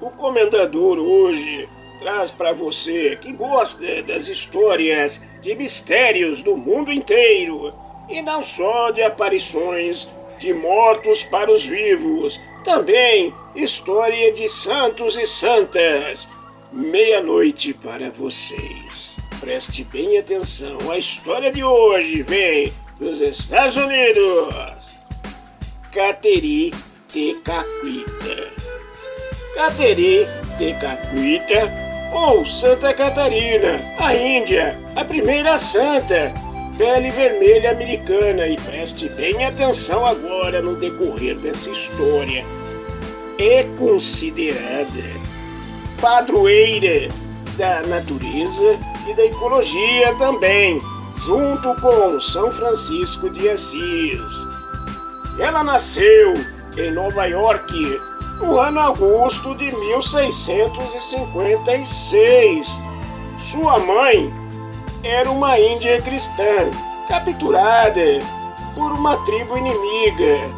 o comendador hoje traz para você que gosta das histórias de mistérios do mundo inteiro e não só de aparições de mortos para os vivos, também história de santos e santas. Meia-noite para vocês. Preste bem atenção, a história de hoje vem dos Estados Unidos. Cateri Tecaquita. Cateri Tecaquita ou Santa Catarina, a Índia, a primeira santa, pele vermelha americana e preste bem atenção agora no decorrer dessa história. É considerada padroeira da natureza e da ecologia também, junto com São Francisco de Assis. Ela nasceu em Nova York no ano agosto de 1656. Sua mãe era uma índia cristã, capturada por uma tribo inimiga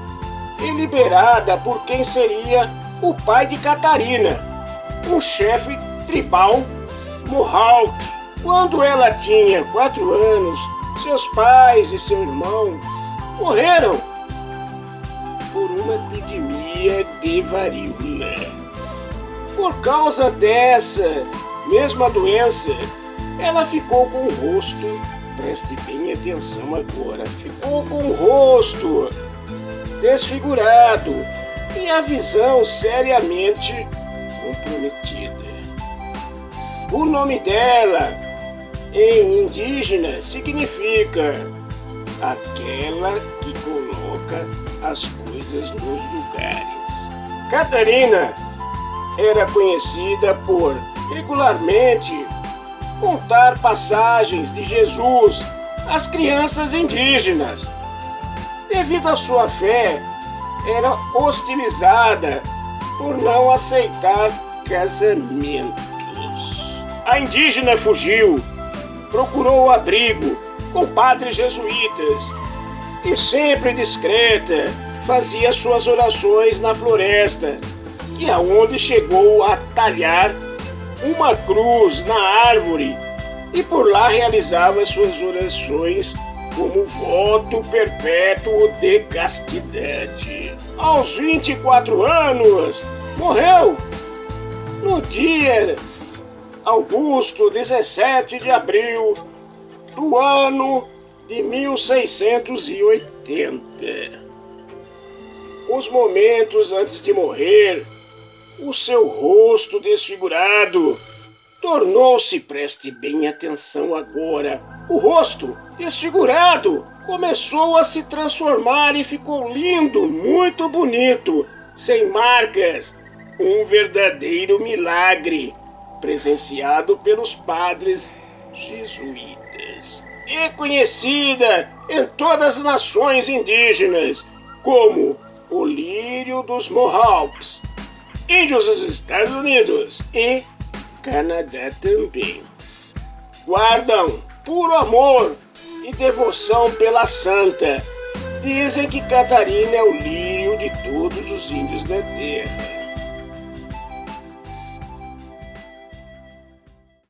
e liberada por quem seria o pai de Catarina, um chefe tribal Mohawk. Quando ela tinha quatro anos, seus pais e seu irmão morreram por uma epidemia de varíola. Por causa dessa mesma doença, ela ficou com o rosto, preste bem atenção agora, ficou com o rosto desfigurado e a visão seriamente comprometida. O nome dela em indígena significa aquela que coloca as coisas nos lugares. Catarina era conhecida por regularmente contar passagens de Jesus às crianças indígenas. Devido à sua fé, era hostilizada por não aceitar casamentos. A indígena fugiu, procurou abrigo com padres jesuítas. E, sempre discreta, fazia suas orações na floresta, e aonde chegou a talhar uma cruz na árvore. E por lá realizava suas orações como voto perpétuo de castidade. Aos 24 anos, morreu. No dia Augusto 17 de abril do ano de 1680. Os momentos antes de morrer o seu rosto desfigurado tornou-se, preste bem atenção agora, o rosto desfigurado começou a se transformar e ficou lindo, muito bonito, sem marcas, um verdadeiro milagre, presenciado pelos padres jesuítas. E conhecida em todas as nações indígenas como o lírio dos Mohawks índios dos Estados Unidos e Canadá também. Guardam puro amor e devoção pela santa. Dizem que Catarina é o lírio de todos os índios da terra.